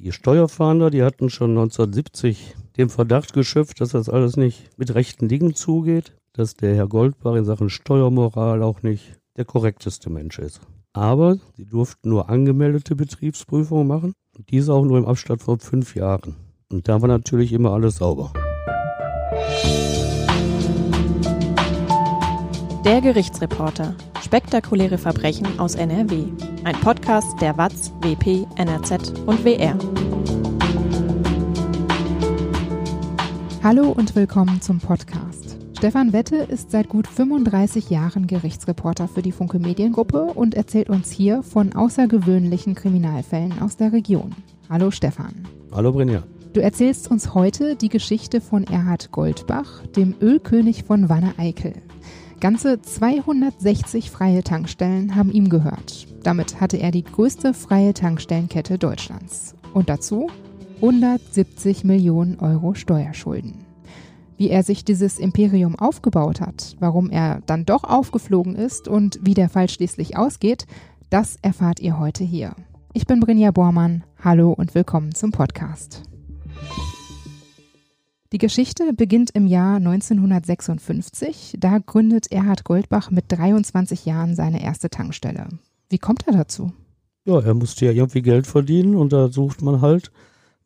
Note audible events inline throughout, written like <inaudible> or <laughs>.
Die Steuerfahnder, die hatten schon 1970 den Verdacht geschöpft, dass das alles nicht mit rechten Dingen zugeht, dass der Herr Goldbach in Sachen Steuermoral auch nicht der korrekteste Mensch ist. Aber sie durften nur angemeldete Betriebsprüfungen machen und diese auch nur im Abstand von fünf Jahren. Und da war natürlich immer alles sauber. Der Gerichtsreporter. Spektakuläre Verbrechen aus NRW. Ein Podcast der WAZ, WP, NRZ und WR. Hallo und willkommen zum Podcast. Stefan Wette ist seit gut 35 Jahren Gerichtsreporter für die Funke Mediengruppe und erzählt uns hier von außergewöhnlichen Kriminalfällen aus der Region. Hallo Stefan. Hallo Brinja. Du erzählst uns heute die Geschichte von Erhard Goldbach, dem Ölkönig von Wanne-Eickel. Ganze 260 freie Tankstellen haben ihm gehört. Damit hatte er die größte freie Tankstellenkette Deutschlands. Und dazu 170 Millionen Euro Steuerschulden. Wie er sich dieses Imperium aufgebaut hat, warum er dann doch aufgeflogen ist und wie der Fall schließlich ausgeht, das erfahrt ihr heute hier. Ich bin Brinja Bormann. Hallo und willkommen zum Podcast. Die Geschichte beginnt im Jahr 1956. Da gründet Erhard Goldbach mit 23 Jahren seine erste Tankstelle. Wie kommt er dazu? Ja, er musste ja irgendwie Geld verdienen und da sucht man halt,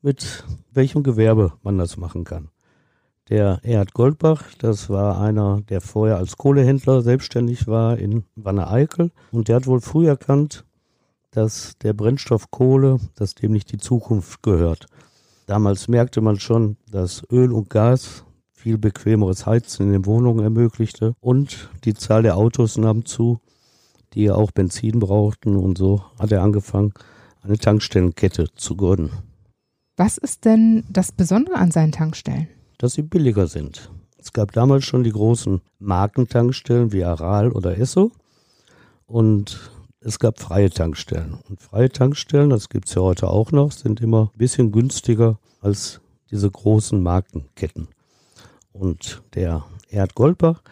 mit welchem Gewerbe man das machen kann. Der Erhard Goldbach, das war einer, der vorher als Kohlehändler selbstständig war in Wanne-Eickel und der hat wohl früh erkannt, dass der Brennstoff Kohle, dass dem nicht die Zukunft gehört. Damals merkte man schon, dass Öl und Gas viel bequemeres Heizen in den Wohnungen ermöglichte und die Zahl der Autos nahm zu, die ja auch Benzin brauchten und so hat er angefangen, eine Tankstellenkette zu gründen. Was ist denn das Besondere an seinen Tankstellen? Dass sie billiger sind. Es gab damals schon die großen Markentankstellen wie Aral oder Esso und es gab freie Tankstellen. Und freie Tankstellen, das gibt es ja heute auch noch, sind immer ein bisschen günstiger als diese großen Markenketten. Und der Erd Goldbach,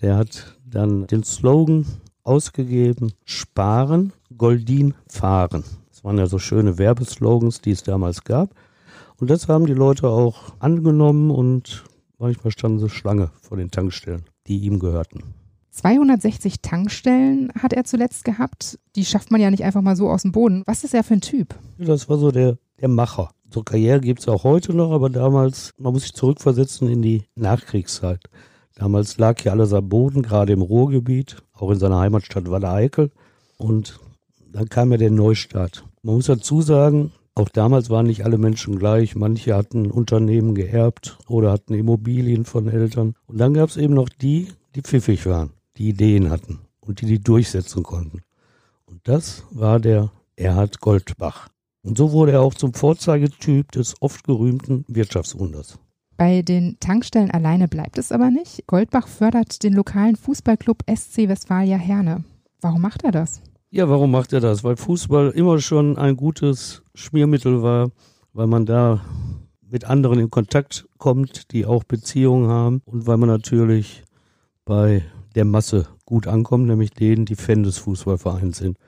der hat dann den Slogan ausgegeben, sparen, Goldin fahren. Das waren ja so schöne Werbeslogans, die es damals gab. Und das haben die Leute auch angenommen und manchmal standen sie Schlange vor den Tankstellen, die ihm gehörten. 260 Tankstellen hat er zuletzt gehabt. Die schafft man ja nicht einfach mal so aus dem Boden. Was ist er für ein Typ? Das war so der, der Macher. So Karriere gibt es auch heute noch, aber damals, man muss sich zurückversetzen in die Nachkriegszeit. Damals lag hier alles am Boden, gerade im Ruhrgebiet, auch in seiner Heimatstadt Walle-Eickel. Und dann kam ja der Neustart. Man muss dazu sagen, auch damals waren nicht alle Menschen gleich. Manche hatten Unternehmen geerbt oder hatten Immobilien von Eltern. Und dann gab es eben noch die, die pfiffig waren die Ideen hatten und die die durchsetzen konnten. Und das war der Erhard Goldbach. Und so wurde er auch zum Vorzeigetyp des oft gerühmten Wirtschaftswunders. Bei den Tankstellen alleine bleibt es aber nicht. Goldbach fördert den lokalen Fußballclub SC Westfalia Herne. Warum macht er das? Ja, warum macht er das? Weil Fußball immer schon ein gutes Schmiermittel war, weil man da mit anderen in Kontakt kommt, die auch Beziehungen haben und weil man natürlich bei der Masse gut ankommt, nämlich denen, die Fan des Fußballvereins sind.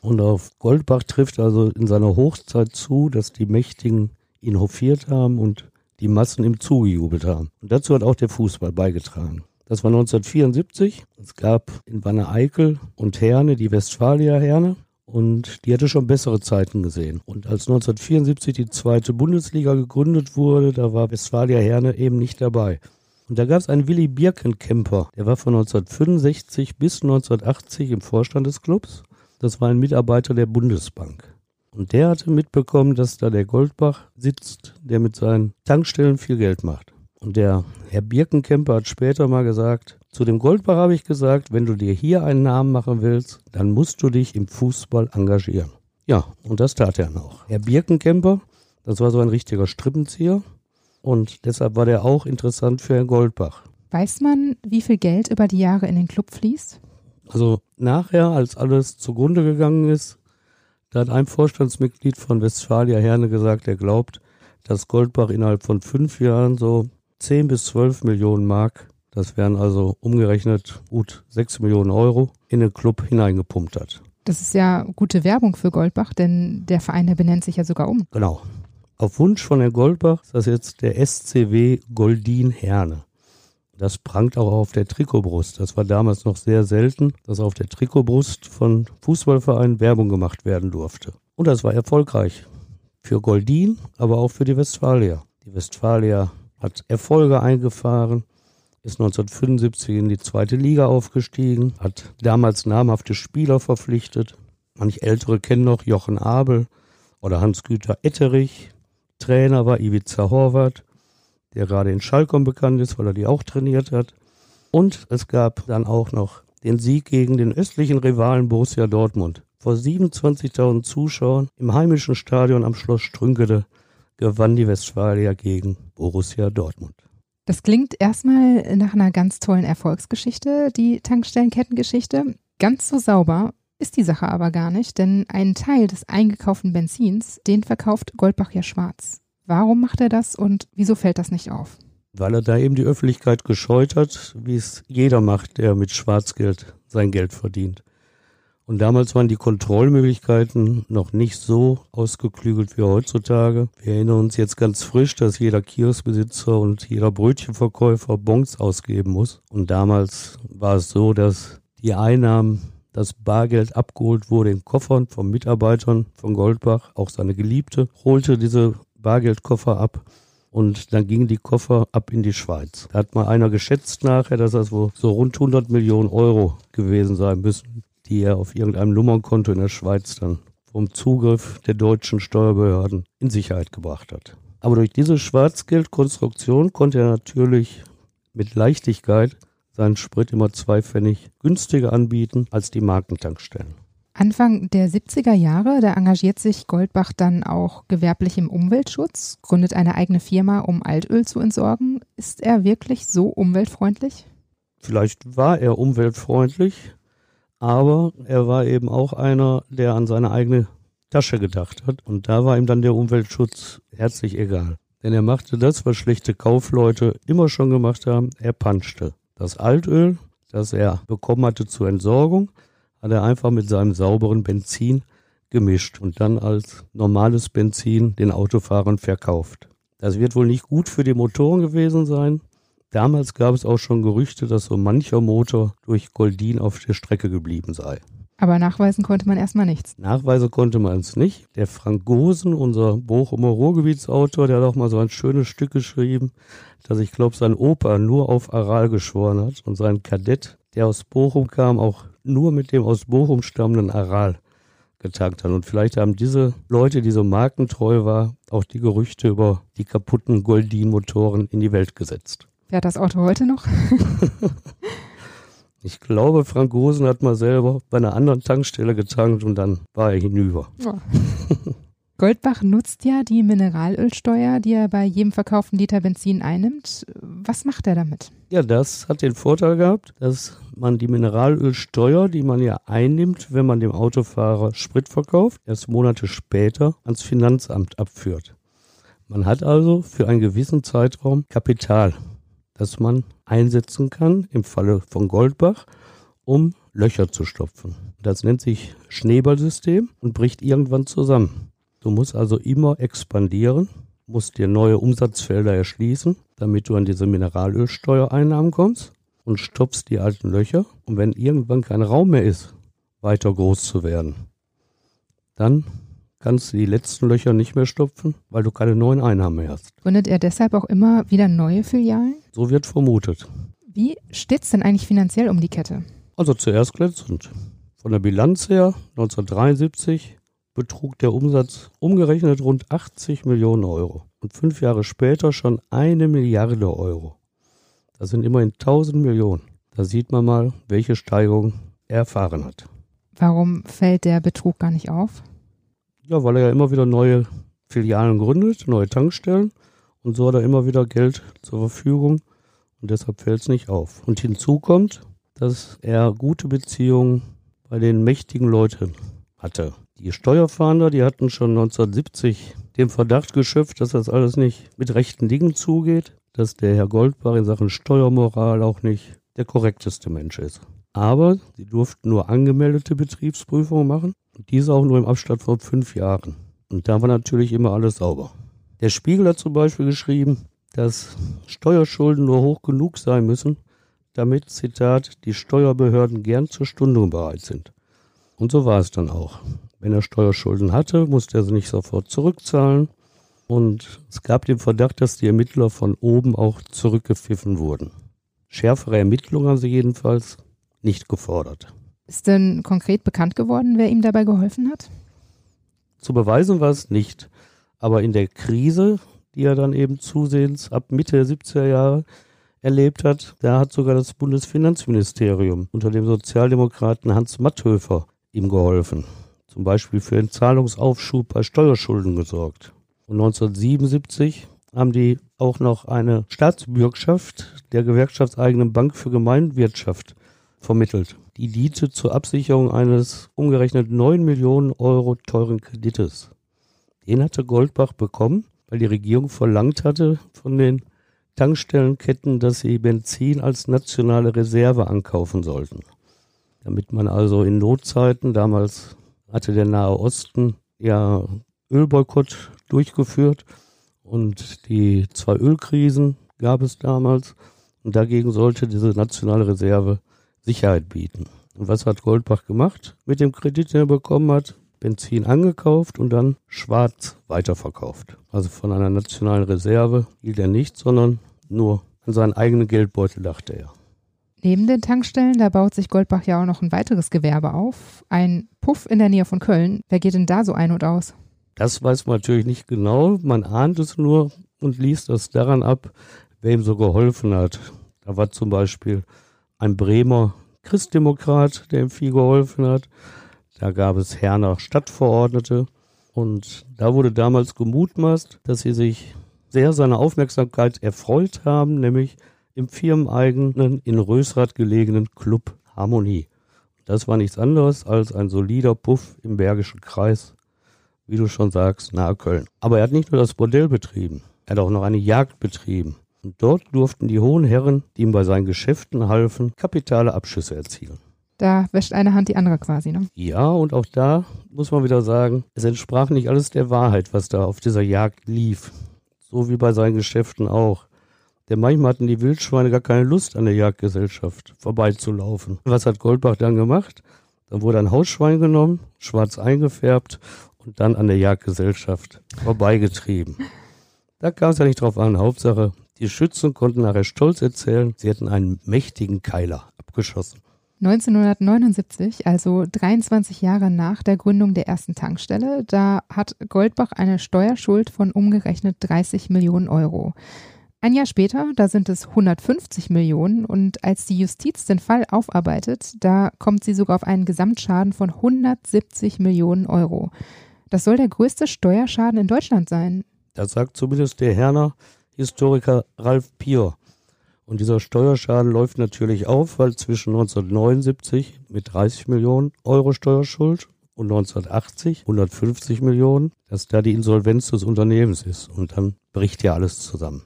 Und auf Goldbach trifft also in seiner Hochzeit zu, dass die Mächtigen ihn hofiert haben und die Massen ihm zugejubelt haben. Und dazu hat auch der Fußball beigetragen. Das war 1974. Es gab in Wanne-Eickel und Herne die Westfalia-Herne. Und die hatte schon bessere Zeiten gesehen. Und als 1974 die zweite Bundesliga gegründet wurde, da war Westfalia Herne eben nicht dabei. Und da gab es einen Willy Birkenkemper, der war von 1965 bis 1980 im Vorstand des Clubs. Das war ein Mitarbeiter der Bundesbank. Und der hatte mitbekommen, dass da der Goldbach sitzt, der mit seinen Tankstellen viel Geld macht. Und der Herr Birkenkemper hat später mal gesagt, zu dem Goldbach habe ich gesagt, wenn du dir hier einen Namen machen willst, dann musst du dich im Fußball engagieren. Ja, und das tat er noch. Herr Birkenkemper, das war so ein richtiger Strippenzieher, und deshalb war der auch interessant für Herrn Goldbach. Weiß man, wie viel Geld über die Jahre in den Club fließt? Also nachher, als alles zugrunde gegangen ist, da hat ein Vorstandsmitglied von Westfalia Herne gesagt, er glaubt, dass Goldbach innerhalb von fünf Jahren so 10 bis 12 Millionen Mark, das wären also umgerechnet gut 6 Millionen Euro, in den Club hineingepumpt hat. Das ist ja gute Werbung für Goldbach, denn der Verein, der benennt sich ja sogar um. Genau. Auf Wunsch von Herrn Goldbach ist das jetzt der SCW Goldin Herne. Das prangt auch auf der Trikotbrust. Das war damals noch sehr selten, dass auf der Trikotbrust von Fußballvereinen Werbung gemacht werden durfte. Und das war erfolgreich. Für Goldin, aber auch für die Westfalia. Die Westfalia hat Erfolge eingefahren, ist 1975 in die zweite Liga aufgestiegen, hat damals namhafte Spieler verpflichtet. Manch Ältere kennen noch Jochen Abel oder Hans-Güter Etterich. Trainer war Ivica Horvath der gerade in Schalkom bekannt ist, weil er die auch trainiert hat. Und es gab dann auch noch den Sieg gegen den östlichen Rivalen Borussia Dortmund. Vor 27.000 Zuschauern im heimischen Stadion am Schloss Strünkede gewann die Westfalia gegen Borussia Dortmund. Das klingt erstmal nach einer ganz tollen Erfolgsgeschichte, die Tankstellenkettengeschichte. Ganz so sauber ist die Sache aber gar nicht, denn einen Teil des eingekauften Benzins, den verkauft Goldbach ja schwarz. Warum macht er das und wieso fällt das nicht auf? Weil er da eben die Öffentlichkeit gescheut hat, wie es jeder macht, der mit Schwarzgeld sein Geld verdient. Und damals waren die Kontrollmöglichkeiten noch nicht so ausgeklügelt wie heutzutage. Wir erinnern uns jetzt ganz frisch, dass jeder Kioskbesitzer und jeder Brötchenverkäufer Bons ausgeben muss. Und damals war es so, dass die Einnahmen das Bargeld abgeholt wurde in Koffern von Mitarbeitern von Goldbach. Auch seine Geliebte holte diese Bargeldkoffer ab und dann gingen die Koffer ab in die Schweiz. Da hat mal einer geschätzt nachher, dass das wohl so rund 100 Millionen Euro gewesen sein müssen, die er auf irgendeinem Nummernkonto in der Schweiz dann vom Zugriff der deutschen Steuerbehörden in Sicherheit gebracht hat. Aber durch diese Schwarzgeldkonstruktion konnte er natürlich mit Leichtigkeit seinen Sprit immer zwei Pfennig günstiger anbieten als die Markentankstellen. Anfang der 70er Jahre, da engagiert sich Goldbach dann auch gewerblich im Umweltschutz, gründet eine eigene Firma, um Altöl zu entsorgen. Ist er wirklich so umweltfreundlich? Vielleicht war er umweltfreundlich, aber er war eben auch einer, der an seine eigene Tasche gedacht hat. Und da war ihm dann der Umweltschutz herzlich egal. Denn er machte das, was schlechte Kaufleute immer schon gemacht haben. Er panschte das Altöl, das er bekommen hatte zur Entsorgung, hat er einfach mit seinem sauberen Benzin gemischt und dann als normales Benzin den Autofahrern verkauft. Das wird wohl nicht gut für die Motoren gewesen sein. Damals gab es auch schon Gerüchte, dass so mancher Motor durch Goldin auf der Strecke geblieben sei. Aber nachweisen konnte man erstmal nichts. Nachweisen konnte man es nicht. Der Frank Gosen, unser Bochumer Ruhrgebietsautor, der hat auch mal so ein schönes Stück geschrieben, dass ich glaube, sein Opa nur auf Aral geschworen hat und sein Kadett, der aus Bochum kam, auch nur mit dem aus Bochum stammenden Aral getankt hat. Und vielleicht haben diese Leute, die so markentreu war, auch die Gerüchte über die kaputten Goldin-Motoren in die Welt gesetzt. Wer hat das Auto heute noch? <laughs> ich glaube, Frank Gosen hat mal selber bei einer anderen Tankstelle getankt und dann war er hinüber. Oh. <laughs> Goldbach nutzt ja die Mineralölsteuer, die er bei jedem verkauften Liter Benzin einnimmt. Was macht er damit? Ja, das hat den Vorteil gehabt, dass man die Mineralölsteuer, die man ja einnimmt, wenn man dem Autofahrer Sprit verkauft, erst Monate später ans Finanzamt abführt. Man hat also für einen gewissen Zeitraum Kapital, das man einsetzen kann, im Falle von Goldbach, um Löcher zu stopfen. Das nennt sich Schneeballsystem und bricht irgendwann zusammen. Du musst also immer expandieren, musst dir neue Umsatzfelder erschließen, damit du an diese Mineralölsteuereinnahmen kommst und stopfst die alten Löcher. Und wenn irgendwann kein Raum mehr ist, weiter groß zu werden, dann kannst du die letzten Löcher nicht mehr stopfen, weil du keine neuen Einnahmen mehr hast. Gründet er deshalb auch immer wieder neue Filialen? So wird vermutet. Wie steht es denn eigentlich finanziell um die Kette? Also zuerst glänzend. Von der Bilanz her 1973 betrug der Umsatz umgerechnet rund 80 Millionen Euro und fünf Jahre später schon eine Milliarde Euro. Das sind immerhin 1000 Millionen. Da sieht man mal, welche Steigerung er erfahren hat. Warum fällt der Betrug gar nicht auf? Ja, weil er ja immer wieder neue Filialen gründet, neue Tankstellen und so hat er immer wieder Geld zur Verfügung und deshalb fällt es nicht auf. Und hinzu kommt, dass er gute Beziehungen bei den mächtigen Leuten hatte. Die Steuerfahnder, die hatten schon 1970 den Verdacht geschöpft, dass das alles nicht mit rechten Dingen zugeht, dass der Herr Goldbach in Sachen Steuermoral auch nicht der korrekteste Mensch ist. Aber sie durften nur angemeldete Betriebsprüfungen machen und diese auch nur im Abstand von fünf Jahren. Und da war natürlich immer alles sauber. Der Spiegel hat zum Beispiel geschrieben, dass Steuerschulden nur hoch genug sein müssen, damit, Zitat, die Steuerbehörden gern zur Stundung bereit sind. Und so war es dann auch. Wenn er Steuerschulden hatte, musste er sie nicht sofort zurückzahlen. Und es gab den Verdacht, dass die Ermittler von oben auch zurückgepfiffen wurden. Schärfere Ermittlungen haben sie jedenfalls nicht gefordert. Ist denn konkret bekannt geworden, wer ihm dabei geholfen hat? Zu beweisen war es nicht. Aber in der Krise, die er dann eben zusehends ab Mitte der 70er Jahre erlebt hat, da hat sogar das Bundesfinanzministerium unter dem Sozialdemokraten Hans Matthöfer ihm geholfen. Zum Beispiel für einen Zahlungsaufschub bei Steuerschulden gesorgt. Und 1977 haben die auch noch eine Staatsbürgschaft der gewerkschaftseigenen Bank für Gemeinwirtschaft vermittelt. Die diente zur Absicherung eines umgerechnet 9 Millionen Euro teuren Kredites. Den hatte Goldbach bekommen, weil die Regierung verlangt hatte von den Tankstellenketten, dass sie Benzin als nationale Reserve ankaufen sollten. Damit man also in Notzeiten, damals hatte der Nahe Osten ja Ölboykott durchgeführt und die zwei Ölkrisen gab es damals und dagegen sollte diese nationale Reserve Sicherheit bieten. Und was hat Goldbach gemacht mit dem Kredit, den er bekommen hat? Benzin angekauft und dann schwarz weiterverkauft. Also von einer nationalen Reserve hielt er nichts, sondern nur an seinen eigenen Geldbeutel dachte er. Neben den Tankstellen, da baut sich Goldbach ja auch noch ein weiteres Gewerbe auf. Ein Puff in der Nähe von Köln. Wer geht denn da so ein und aus? Das weiß man natürlich nicht genau. Man ahnt es nur und liest das daran ab, wer ihm so geholfen hat. Da war zum Beispiel ein Bremer Christdemokrat, der ihm viel geholfen hat. Da gab es Herner Stadtverordnete. Und da wurde damals gemutmaßt, dass sie sich sehr seiner Aufmerksamkeit erfreut haben, nämlich im firmeneigenen, in Rösrath gelegenen Club Harmonie. Das war nichts anderes als ein solider Puff im Bergischen Kreis, wie du schon sagst, nahe Köln. Aber er hat nicht nur das Bordell betrieben, er hat auch noch eine Jagd betrieben. Und dort durften die hohen Herren, die ihm bei seinen Geschäften halfen, kapitale Abschüsse erzielen. Da wäscht eine Hand die andere quasi, ne? Ja, und auch da muss man wieder sagen, es entsprach nicht alles der Wahrheit, was da auf dieser Jagd lief. So wie bei seinen Geschäften auch. Denn manchmal hatten die Wildschweine gar keine Lust, an der Jagdgesellschaft vorbeizulaufen. Was hat Goldbach dann gemacht? Dann wurde ein Hausschwein genommen, schwarz eingefärbt und dann an der Jagdgesellschaft vorbeigetrieben. Da kam es ja nicht drauf an. Hauptsache, die Schützen konnten nachher stolz erzählen, sie hätten einen mächtigen Keiler abgeschossen. 1979, also 23 Jahre nach der Gründung der ersten Tankstelle, da hat Goldbach eine Steuerschuld von umgerechnet 30 Millionen Euro. Ein Jahr später, da sind es 150 Millionen und als die Justiz den Fall aufarbeitet, da kommt sie sogar auf einen Gesamtschaden von 170 Millionen Euro. Das soll der größte Steuerschaden in Deutschland sein. Das sagt zumindest der Herner Historiker Ralf Pier. Und dieser Steuerschaden läuft natürlich auf, weil zwischen 1979 mit 30 Millionen Euro Steuerschuld und 1980 150 Millionen, dass da die Insolvenz des Unternehmens ist. Und dann bricht ja alles zusammen.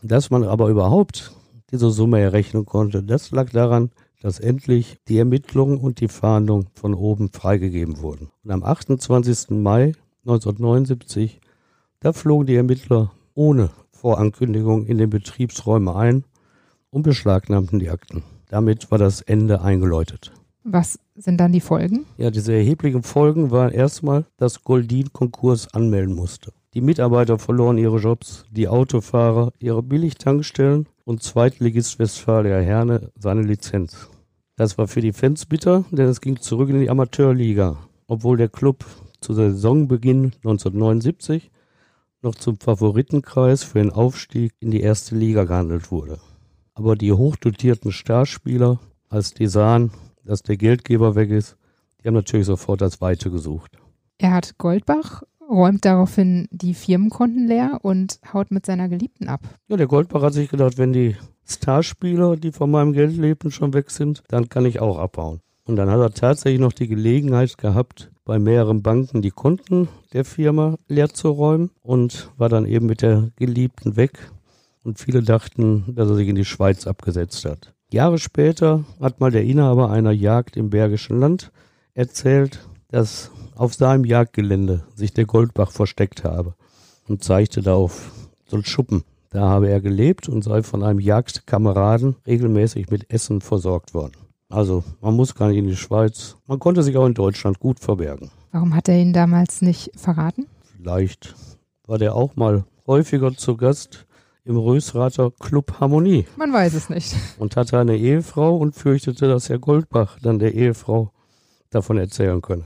Dass man aber überhaupt diese Summe errechnen konnte, das lag daran, dass endlich die Ermittlungen und die Fahndung von oben freigegeben wurden. Und am 28. Mai 1979, da flogen die Ermittler ohne Vorankündigung in den Betriebsräume ein und beschlagnahmten die Akten. Damit war das Ende eingeläutet. Was sind dann die Folgen? Ja, diese erheblichen Folgen waren erstmal, dass Goldin Konkurs anmelden musste. Die Mitarbeiter verloren ihre Jobs, die Autofahrer ihre Billigtankstellen und Zweitligist Westfalia Herne seine Lizenz. Das war für die Fans bitter, denn es ging zurück in die Amateurliga, obwohl der Club zu Saisonbeginn 1979 noch zum Favoritenkreis für den Aufstieg in die erste Liga gehandelt wurde aber die hochdotierten Starspieler, als die sahen, dass der Geldgeber weg ist, die haben natürlich sofort das Weite gesucht. Er hat Goldbach, räumt daraufhin die Firmenkonten leer und haut mit seiner Geliebten ab. Ja, der Goldbach hat sich gedacht, wenn die Starspieler, die von meinem Geld lebten, schon weg sind, dann kann ich auch abhauen. Und dann hat er tatsächlich noch die Gelegenheit gehabt, bei mehreren Banken die Konten der Firma leer zu räumen und war dann eben mit der Geliebten weg und viele dachten, dass er sich in die Schweiz abgesetzt hat. Jahre später hat mal der Inhaber einer Jagd im Bergischen Land erzählt, dass auf seinem Jagdgelände sich der Goldbach versteckt habe. und zeigte da auf so einen Schuppen. Da habe er gelebt und sei von einem Jagdkameraden regelmäßig mit Essen versorgt worden. Also man muss gar nicht in die Schweiz. Man konnte sich auch in Deutschland gut verbergen. Warum hat er ihn damals nicht verraten? Vielleicht war der auch mal häufiger zu Gast im Rösrater Club Harmonie. Man weiß es nicht. Und hatte eine Ehefrau und fürchtete, dass Herr Goldbach dann der Ehefrau davon erzählen könne.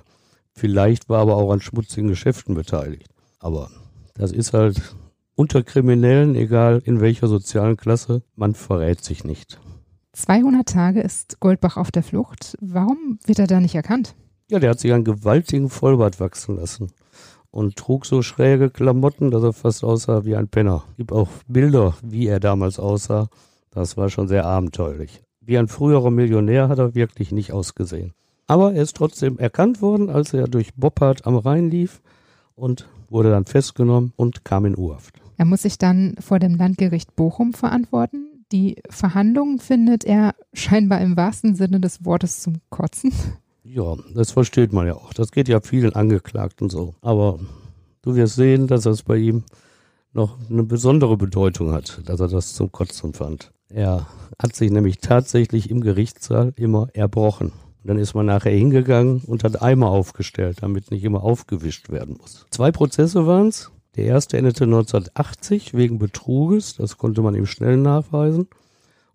Vielleicht war aber auch an schmutzigen Geschäften beteiligt. Aber das ist halt unter Kriminellen, egal in welcher sozialen Klasse, man verrät sich nicht. 200 Tage ist Goldbach auf der Flucht. Warum wird er da nicht erkannt? Ja, der hat sich einen gewaltigen Vollbart wachsen lassen und trug so schräge Klamotten, dass er fast aussah wie ein Penner. Gibt auch Bilder, wie er damals aussah. Das war schon sehr abenteuerlich. Wie ein früherer Millionär hat er wirklich nicht ausgesehen. Aber er ist trotzdem erkannt worden, als er durch Boppard am Rhein lief und wurde dann festgenommen und kam in Urhaft. Er muss sich dann vor dem Landgericht Bochum verantworten. Die Verhandlung findet er scheinbar im wahrsten Sinne des Wortes zum Kotzen. Ja, das versteht man ja auch. Das geht ja vielen Angeklagten so. Aber du wirst sehen, dass das bei ihm noch eine besondere Bedeutung hat, dass er das zum Kotzen fand. Er hat sich nämlich tatsächlich im Gerichtssaal immer erbrochen. Dann ist man nachher hingegangen und hat Eimer aufgestellt, damit nicht immer aufgewischt werden muss. Zwei Prozesse waren es. Der erste endete 1980 wegen Betruges, das konnte man ihm schnell nachweisen.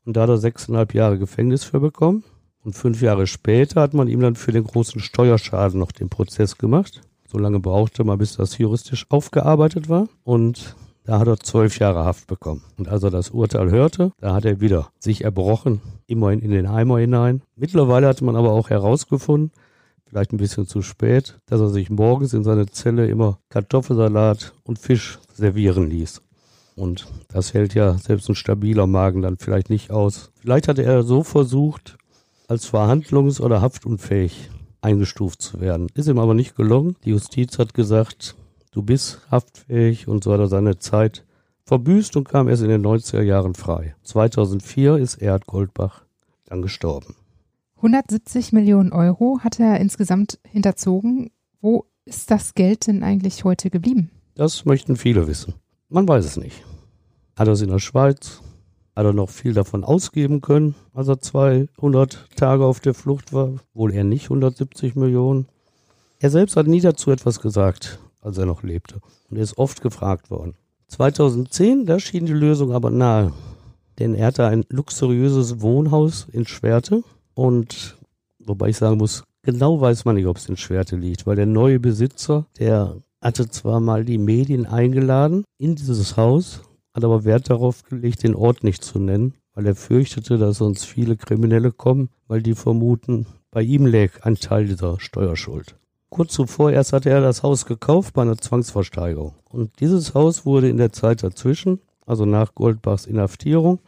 Und da hat er sechseinhalb Jahre Gefängnis für bekommen. Und fünf Jahre später hat man ihm dann für den großen Steuerschaden noch den Prozess gemacht. So lange brauchte man, bis das juristisch aufgearbeitet war. Und da hat er zwölf Jahre Haft bekommen. Und als er das Urteil hörte, da hat er wieder sich erbrochen, immerhin in den Eimer hinein. Mittlerweile hatte man aber auch herausgefunden, vielleicht ein bisschen zu spät, dass er sich morgens in seine Zelle immer Kartoffelsalat und Fisch servieren ließ. Und das hält ja selbst ein stabiler Magen dann vielleicht nicht aus. Vielleicht hatte er so versucht, als verhandlungs- oder haftunfähig eingestuft zu werden. Ist ihm aber nicht gelungen. Die Justiz hat gesagt, du bist haftfähig und so hat er seine Zeit verbüßt und kam erst in den 90er Jahren frei. 2004 ist Erhard Goldbach dann gestorben. 170 Millionen Euro hat er insgesamt hinterzogen. Wo ist das Geld denn eigentlich heute geblieben? Das möchten viele wissen. Man weiß es nicht. Hat er es in der Schweiz? Hat er noch viel davon ausgeben können, als er 200 Tage auf der Flucht war? Wohl eher nicht 170 Millionen. Er selbst hat nie dazu etwas gesagt, als er noch lebte. Und er ist oft gefragt worden. 2010, da schien die Lösung aber nahe. Denn er hatte ein luxuriöses Wohnhaus in Schwerte und wobei ich sagen muss, genau weiß man nicht, ob es in Schwerte liegt, weil der neue Besitzer, der hatte zwar mal die Medien eingeladen in dieses Haus, hat aber Wert darauf gelegt, den Ort nicht zu nennen, weil er fürchtete, dass sonst viele Kriminelle kommen, weil die vermuten, bei ihm läge ein Teil dieser Steuerschuld. Kurz zuvor erst hatte er das Haus gekauft bei einer Zwangsversteigerung. Und dieses Haus wurde in der Zeit dazwischen, also nach Goldbachs Inhaftierung,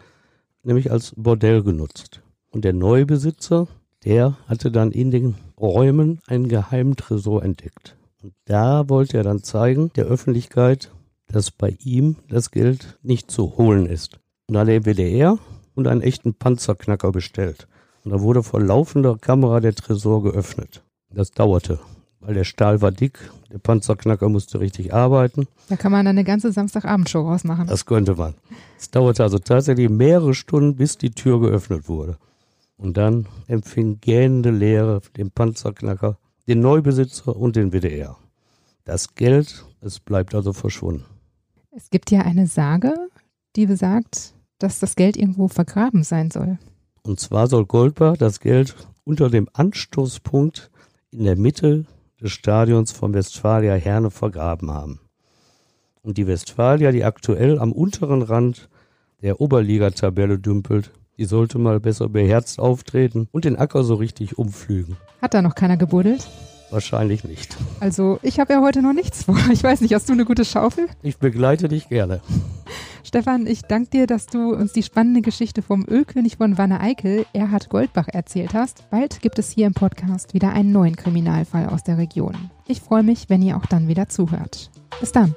nämlich als Bordell genutzt. Und der neue Besitzer, der hatte dann in den Räumen einen geheimen Tresor entdeckt. Und da wollte er dann zeigen, der Öffentlichkeit, dass bei ihm das Geld nicht zu holen ist. Und da hat der WDR und einen echten Panzerknacker bestellt. Und da wurde vor laufender Kamera der Tresor geöffnet. Das dauerte, weil der Stahl war dick, der Panzerknacker musste richtig arbeiten. Da kann man eine ganze Samstagabendshow rausmachen. Das könnte man. Es dauerte also tatsächlich mehrere Stunden, bis die Tür geöffnet wurde. Und dann empfing gähnende Leere den Panzerknacker, den Neubesitzer und den WDR. Das Geld, es bleibt also verschwunden. Es gibt ja eine Sage, die besagt, dass das Geld irgendwo vergraben sein soll. Und zwar soll Goldbach das Geld unter dem Anstoßpunkt in der Mitte des Stadions von Westfalia Herne vergraben haben. Und die Westfalia, die aktuell am unteren Rand der Oberligatabelle dümpelt, die sollte mal besser beherzt auftreten und den Acker so richtig umflügen. Hat da noch keiner gebuddelt? Wahrscheinlich nicht. Also, ich habe ja heute noch nichts vor. <laughs> Ich weiß nicht, hast du eine gute Schaufel? Ich begleite dich gerne. <laughs> Stefan, ich danke dir, dass du uns die spannende Geschichte vom Ölkönig von Wanne-Eickel, Erhard Goldbach, erzählt hast. Bald gibt es hier im Podcast wieder einen neuen Kriminalfall aus der Region. Ich freue mich, wenn ihr auch dann wieder zuhört. Bis dann.